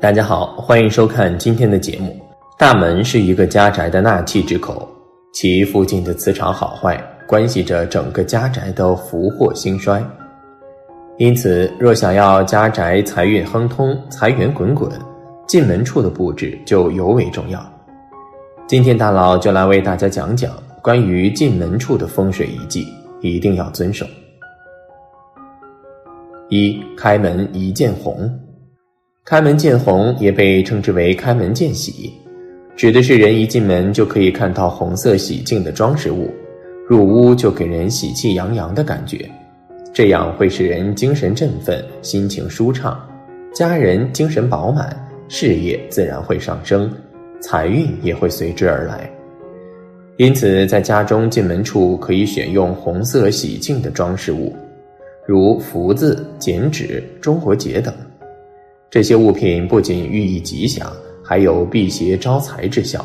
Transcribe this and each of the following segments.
大家好，欢迎收看今天的节目。大门是一个家宅的纳气之口，其附近的磁场好坏，关系着整个家宅的福祸兴衰。因此，若想要家宅财运亨通、财源滚滚，进门处的布置就尤为重要。今天大佬就来为大家讲讲关于进门处的风水遗迹，一定要遵守。一开门一见红，开门见红也被称之为开门见喜，指的是人一进门就可以看到红色喜庆的装饰物，入屋就给人喜气洋洋的感觉，这样会使人精神振奋，心情舒畅，家人精神饱满，事业自然会上升。财运也会随之而来，因此在家中进门处可以选用红色喜庆的装饰物，如福字、剪纸、中国结等。这些物品不仅寓意吉祥，还有辟邪招财之效。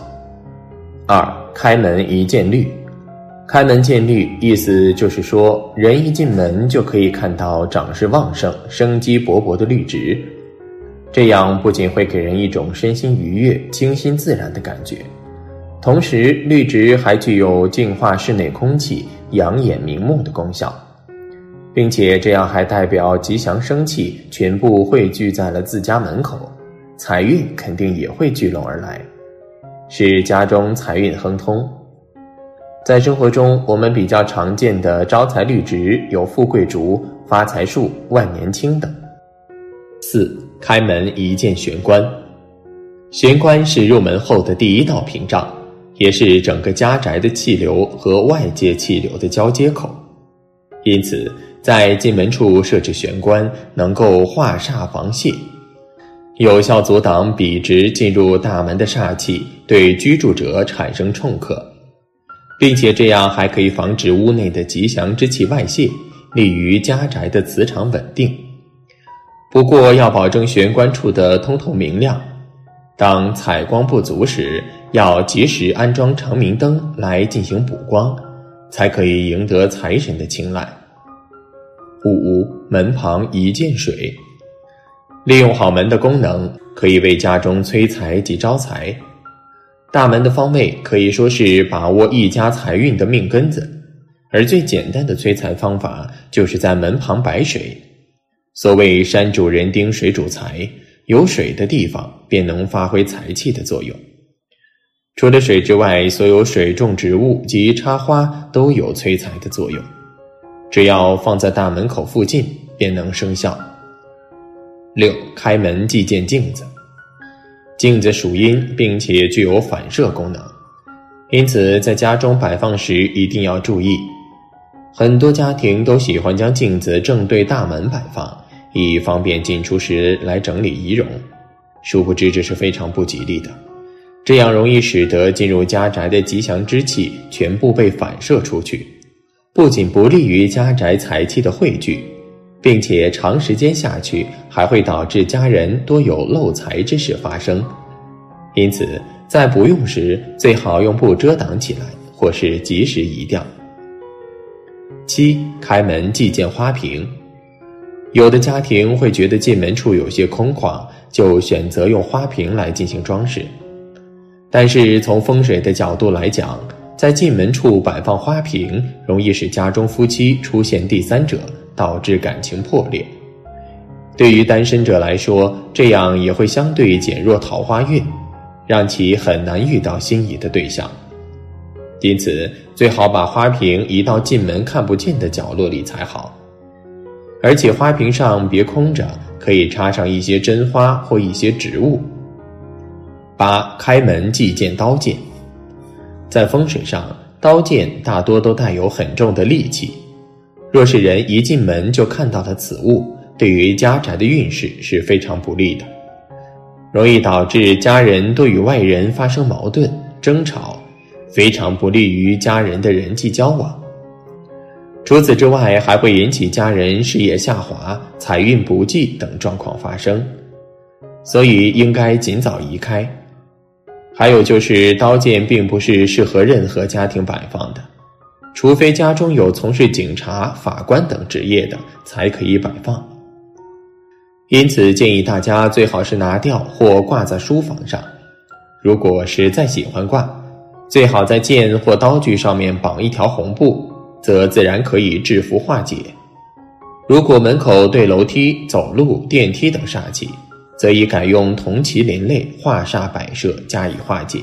二开门一见绿，开门见绿意思就是说，人一进门就可以看到长势旺盛、生机勃勃的绿植。这样不仅会给人一种身心愉悦、清新自然的感觉，同时绿植还具有净化室内空气、养眼明目的功效，并且这样还代表吉祥生气全部汇聚在了自家门口，财运肯定也会聚拢而来，使家中财运亨通。在生活中，我们比较常见的招财绿植有富贵竹、发财树、万年青等。四。开门一见玄关，玄关是入门后的第一道屏障，也是整个家宅的气流和外界气流的交接口。因此，在进门处设置玄关，能够化煞防泄，有效阻挡笔直进入大门的煞气对居住者产生冲克，并且这样还可以防止屋内的吉祥之气外泄，利于家宅的磁场稳定。不过要保证玄关处的通透明亮，当采光不足时，要及时安装长明灯来进行补光，才可以赢得财神的青睐。五门旁一见水，利用好门的功能，可以为家中催财及招财。大门的方位可以说是把握一家财运的命根子，而最简单的催财方法，就是在门旁摆水。所谓山主人丁，水主财，有水的地方便能发挥财气的作用。除了水之外，所有水种植物及插花都有催财的作用。只要放在大门口附近，便能生效。六开门即见镜子，镜子属阴，并且具有反射功能，因此在家中摆放时一定要注意。很多家庭都喜欢将镜子正对大门摆放。以方便进出时来整理仪容，殊不知这是非常不吉利的。这样容易使得进入家宅的吉祥之气全部被反射出去，不仅不利于家宅财气的汇聚，并且长时间下去还会导致家人多有漏财之事发生。因此，在不用时最好用布遮挡起来，或是及时移掉。七开门即见花瓶。有的家庭会觉得进门处有些空旷，就选择用花瓶来进行装饰。但是从风水的角度来讲，在进门处摆放花瓶，容易使家中夫妻出现第三者，导致感情破裂。对于单身者来说，这样也会相对减弱桃花运，让其很难遇到心仪的对象。因此，最好把花瓶移到进门看不见的角落里才好。而且花瓶上别空着，可以插上一些真花或一些植物。八开门即见刀剑，在风水上，刀剑大多都带有很重的戾气。若是人一进门就看到了此物，对于家宅的运势是非常不利的，容易导致家人多与外人发生矛盾争吵，非常不利于家人的人际交往。除此之外，还会引起家人事业下滑、财运不济等状况发生，所以应该尽早移开。还有就是，刀剑并不是适合任何家庭摆放的，除非家中有从事警察、法官等职业的，才可以摆放。因此建议大家最好是拿掉或挂在书房上。如果实在喜欢挂，最好在剑或刀具上面绑一条红布，则自然可以制服化解。如果门口对楼梯、走路、电梯等煞气，则以改用铜麒麟类化煞摆设加以化解。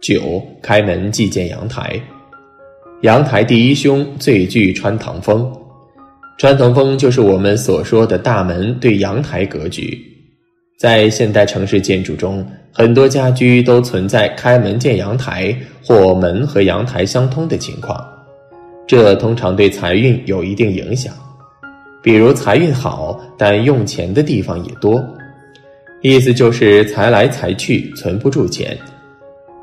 九开门即见阳台，阳台第一凶最具穿堂风。穿堂风就是我们所说的大门对阳台格局。在现代城市建筑中，很多家居都存在开门见阳台或门和阳台相通的情况，这通常对财运有一定影响。比如财运好，但用钱的地方也多，意思就是财来财去，存不住钱。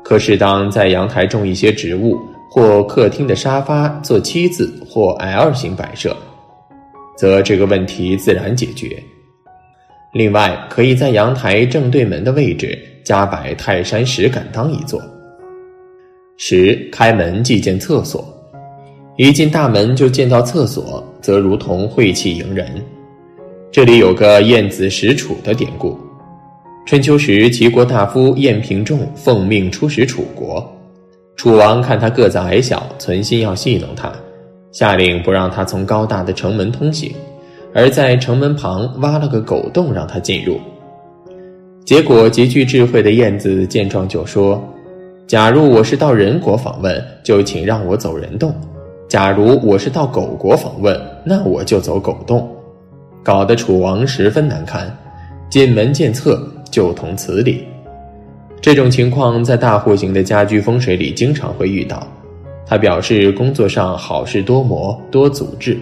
可适当在阳台种一些植物，或客厅的沙发做七字或 L 型摆设，则这个问题自然解决。另外，可以在阳台正对门的位置加摆泰山石敢当一座。十开门即见厕所，一进大门就见到厕所，则如同晦气迎人。这里有个晏子使楚的典故。春秋时，齐国大夫晏平仲奉命出使楚国，楚王看他个子矮小，存心要戏弄他，下令不让他从高大的城门通行，而在城门旁挖了个狗洞让他进入。结果极具智慧的晏子见状就说：“假如我是到人国访问，就请让我走人洞；假如我是到狗国访问，那我就走狗洞。”搞得楚王十分难堪，进门见厕。就同此理，这种情况在大户型的家居风水里经常会遇到。他表示工作上好事多磨多阻滞，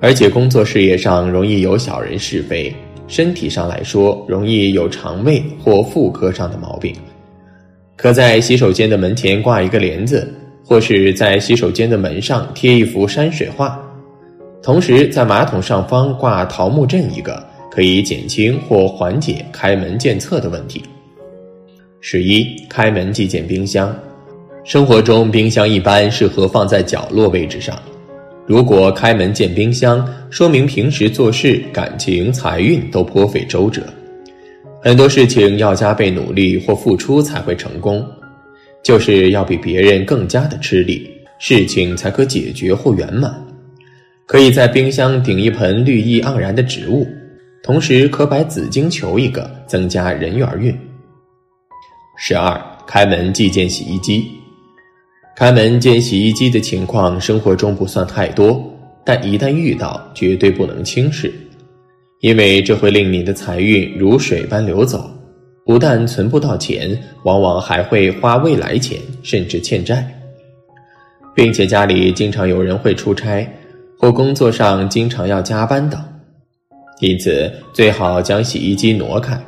而且工作事业上容易有小人是非，身体上来说容易有肠胃或妇科上的毛病。可在洗手间的门前挂一个帘子，或是在洗手间的门上贴一幅山水画，同时在马桶上方挂桃木阵一个。可以减轻或缓解开门见厕的问题。十一，开门即见冰箱。生活中，冰箱一般适合放在角落位置上。如果开门见冰箱，说明平时做事、感情、财运都颇费周折，很多事情要加倍努力或付出才会成功，就是要比别人更加的吃力，事情才可解决或圆满。可以在冰箱顶一盆绿意盎然的植物。同时可摆紫金球一个，增加人缘运。十二，开门即见洗衣机。开门见洗衣机的情况，生活中不算太多，但一旦遇到，绝对不能轻视，因为这会令你的财运如水般流走，不但存不到钱，往往还会花未来钱，甚至欠债，并且家里经常有人会出差，或工作上经常要加班等。因此，最好将洗衣机挪开，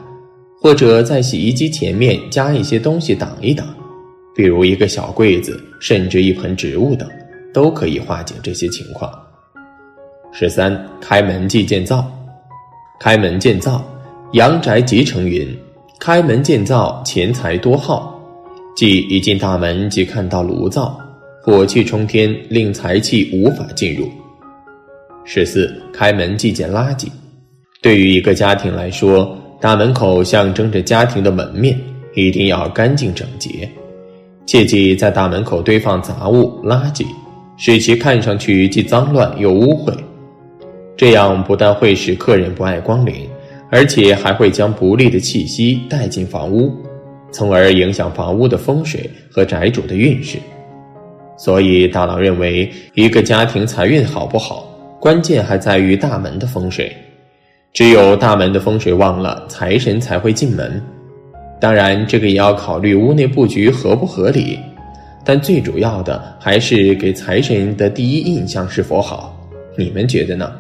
或者在洗衣机前面加一些东西挡一挡，比如一个小柜子，甚至一盆植物等，都可以化解这些情况。十三，开门即见灶。开门见灶，阳宅即成云。开门见灶，钱财多耗，即一进大门即看到炉灶，火气冲天，令财气无法进入。十四，开门即见垃圾。对于一个家庭来说，大门口象征着家庭的门面，一定要干净整洁。切忌在大门口堆放杂物、垃圾，使其看上去既脏乱又污秽。这样不但会使客人不爱光临，而且还会将不利的气息带进房屋，从而影响房屋的风水和宅主的运势。所以，大郎认为，一个家庭财运好不好，关键还在于大门的风水。只有大门的风水旺了，财神才会进门。当然，这个也要考虑屋内布局合不合理，但最主要的还是给财神的第一印象是否好。你们觉得呢？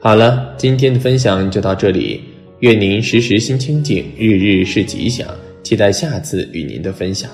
好了，今天的分享就到这里。愿您时时心清静，日日是吉祥。期待下次与您的分享。